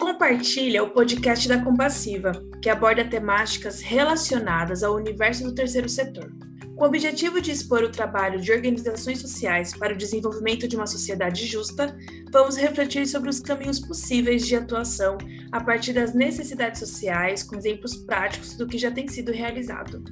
Compartilha o podcast da Compassiva, que aborda temáticas relacionadas ao universo do terceiro setor. Com o objetivo de expor o trabalho de organizações sociais para o desenvolvimento de uma sociedade justa, vamos refletir sobre os caminhos possíveis de atuação a partir das necessidades sociais, com exemplos práticos do que já tem sido realizado.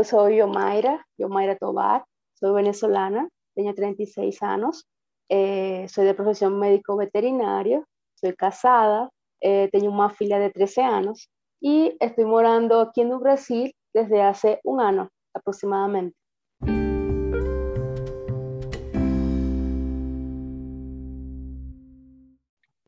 Eu sou Yomaira, Yomaira Tobar, sou venezolana, tenho 36 anos, eh, soy de profesión médico veterinario, soy casada, eh, tengo una filha de 13 años y estoy morando aquí en Brasil desde hace un año aproximadamente.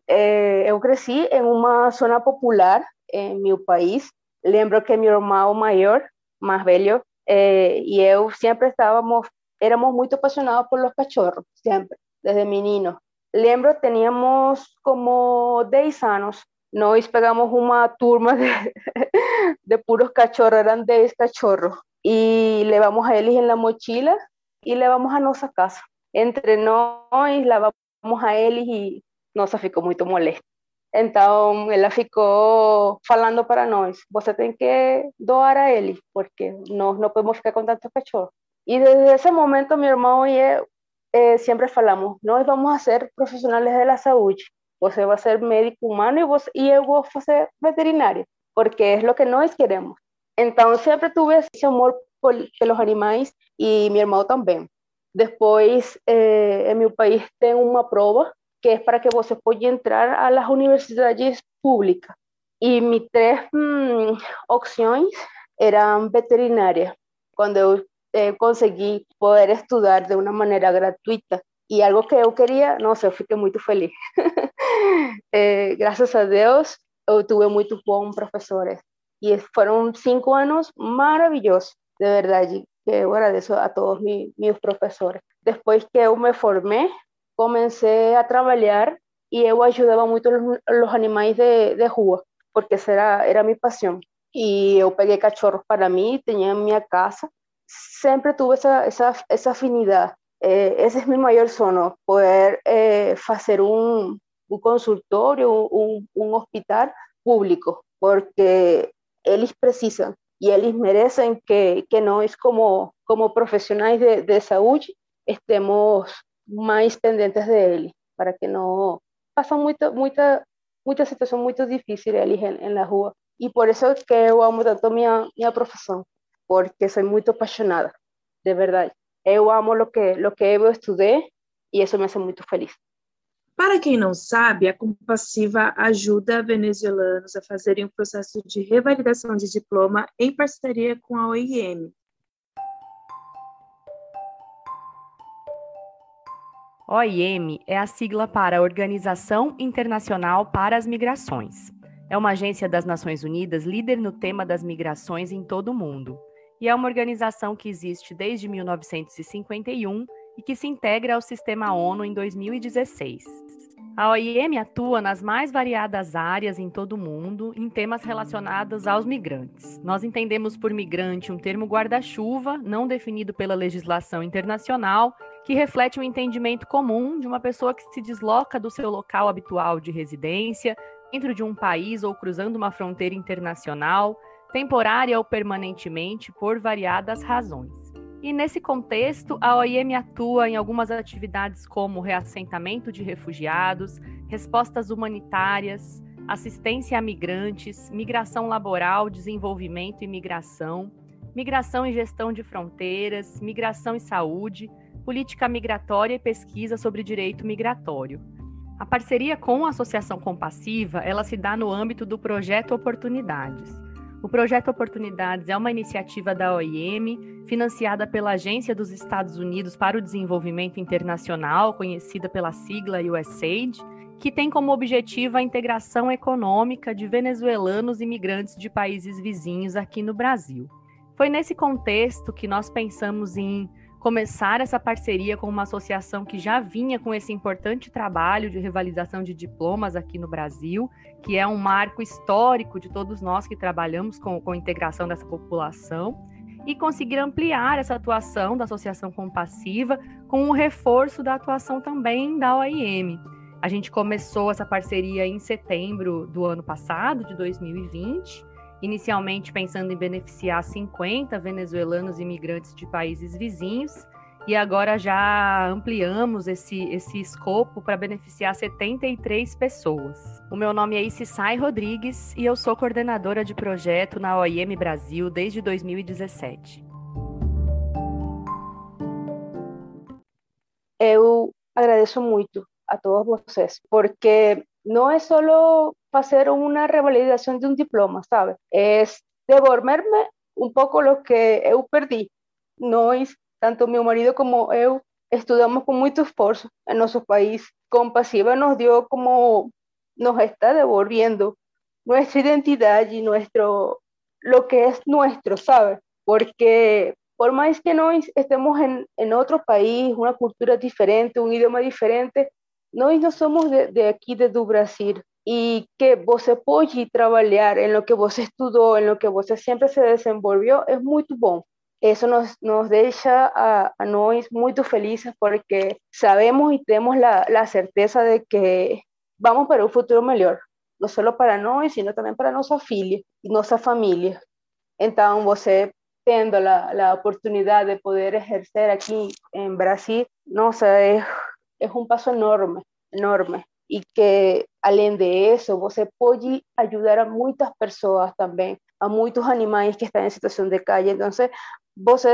Eh, eu cresci em uma zona popular em meu país. Lembro que meu irmão maior, mais velho, eh, e eu sempre estávamos, éramos muito apaixonados por los cachorros, sempre desde menino. Lembro, teníamos como 10 años, nos pegamos una turma de, de puros cachorros, eran 10 cachorros, y le vamos a Elis en la mochila y le vamos a nuestra casa. Entre nós, vamos a Elis y nossa, ficou muito molesta. Então, ela ficou falando para nós: você tem que doar a ele, porque nós não podemos ficar com tantos cachorros. E desde esse momento, meu irmão e eu eh, siempre falamos, no vamos a ser profesionales de la salud, você va a ser médico humano y, vos, y eu vou ser veterinario, porque es lo que nós queremos. Entonces siempre tuve ese amor por, por los animales y mi hermano también. Después, eh, en mi país tengo una prueba que es para que você pueda entrar a las universidades públicas. Y mis tres mm, opciones eran veterinaria. Cuando eh, conseguí poder estudiar de una manera gratuita y algo que yo quería, no sé, fiquei muy feliz. eh, gracias a Dios, eu tuve muy bons profesores y fueron cinco años maravillosos, de verdad, y que eu agradeço a todos mis, mis profesores. Después que eu me formé, comencé a trabalhar y eu ajudava muito los, los animais de, de porque esa era, era mi pasión. Y eu peguei cachorros para mí, tenía en mi casa siempre tuve esa, esa, esa afinidad. Eh, ese es mi mayor sono, poder eh, un, un consultorio, un, un, hospital público, porque ellos precisan y ellos merecen que, que es como, como profesionales de, de salud estemos más pendientes de ellos, para que no pasan muchas muita, muita situaciones muy difíciles en, en la rua. Y por es que yo amo tanto mi, mi profesión porque soy muy apasionada, de verdad. Eu amo lo que, lo que eu estudei e isso me hace muito feliz. Para quem não sabe, a Compassiva ajuda venezuelanos a fazerem o um processo de revalidação de diploma em parceria com a OIM. OIM é a sigla para Organização Internacional para as Migrações. É uma agência das Nações Unidas líder no tema das migrações em todo o mundo e é uma organização que existe desde 1951 e que se integra ao sistema ONU em 2016. A OIM atua nas mais variadas áreas em todo o mundo em temas relacionados aos migrantes. Nós entendemos por migrante um termo guarda-chuva, não definido pela legislação internacional, que reflete um entendimento comum de uma pessoa que se desloca do seu local habitual de residência, dentro de um país ou cruzando uma fronteira internacional, temporária ou permanentemente, por variadas razões. E nesse contexto, a OIM atua em algumas atividades como reassentamento de refugiados, respostas humanitárias, assistência a migrantes, migração laboral, desenvolvimento e migração, migração e gestão de fronteiras, migração e saúde, política migratória e pesquisa sobre direito migratório. A parceria com a Associação Compassiva, ela se dá no âmbito do projeto Oportunidades. O projeto Oportunidades é uma iniciativa da OIM, financiada pela Agência dos Estados Unidos para o Desenvolvimento Internacional, conhecida pela sigla USAID, que tem como objetivo a integração econômica de venezuelanos imigrantes de países vizinhos aqui no Brasil. Foi nesse contexto que nós pensamos em começar essa parceria com uma associação que já vinha com esse importante trabalho de revalidação de diplomas aqui no Brasil, que é um marco histórico de todos nós que trabalhamos com, com a integração dessa população. e conseguir ampliar essa atuação da Associação Compassiva com o reforço da atuação também da OIM. A gente começou essa parceria em setembro do ano passado, de 2020, inicialmente pensando em beneficiar 50 venezuelanos imigrantes de países vizinhos, e agora já ampliamos esse, esse escopo para beneficiar 73 pessoas. O meu nome é Issai Rodrigues e eu sou coordenadora de projeto na OIM Brasil desde 2017. Eu agradeço muito a todos vocês, porque não é só fazer uma revalidação de um diploma, sabe? É devolver-me um pouco o que eu perdi. Nós tanto mi marido como yo estudiamos con mucho esfuerzo en nuestro país. Compasiva nos dio como, nos está devolviendo nuestra identidad y nuestro, lo que es nuestro, ¿sabes? Porque por más que no estemos en, en otro país, una cultura diferente, un idioma diferente, nosotros no somos de, de aquí, de tu Brasil. Y que vos puede trabajar en lo que vos estudió, en lo que vos siempre se desenvolvió, es muy bueno eso nos, nos deja a, a nosotros muy felices porque sabemos y tenemos la, la, certeza de que vamos para un futuro mejor, no solo para nosotros, sino también para nuestra familia y nuestra familia. Entonces, você tendo la, la oportunidad de poder ejercer aquí en Brasil, no sé, es, un paso enorme, enorme. Y que, além de eso, você puede ayudar a muchas personas también, a muchos animales que están en situación de calle. Entonces, vos,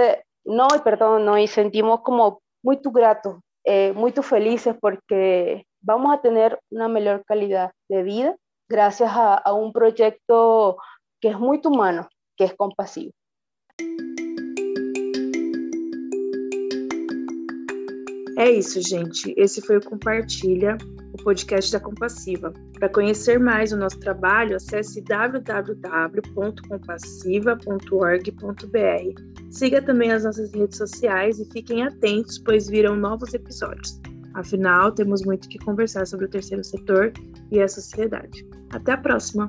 no, perdón, nos sentimos como muy gratos, eh, muy felices porque vamos a tener una mejor calidad de vida gracias a, a un proyecto que es muy humano, que es compasivo. É isso, gente. Esse foi o Compartilha, o podcast da Compassiva. Para conhecer mais o nosso trabalho, acesse www.compassiva.org.br. Siga também as nossas redes sociais e fiquem atentos, pois virão novos episódios. Afinal, temos muito que conversar sobre o terceiro setor e a sociedade. Até a próxima!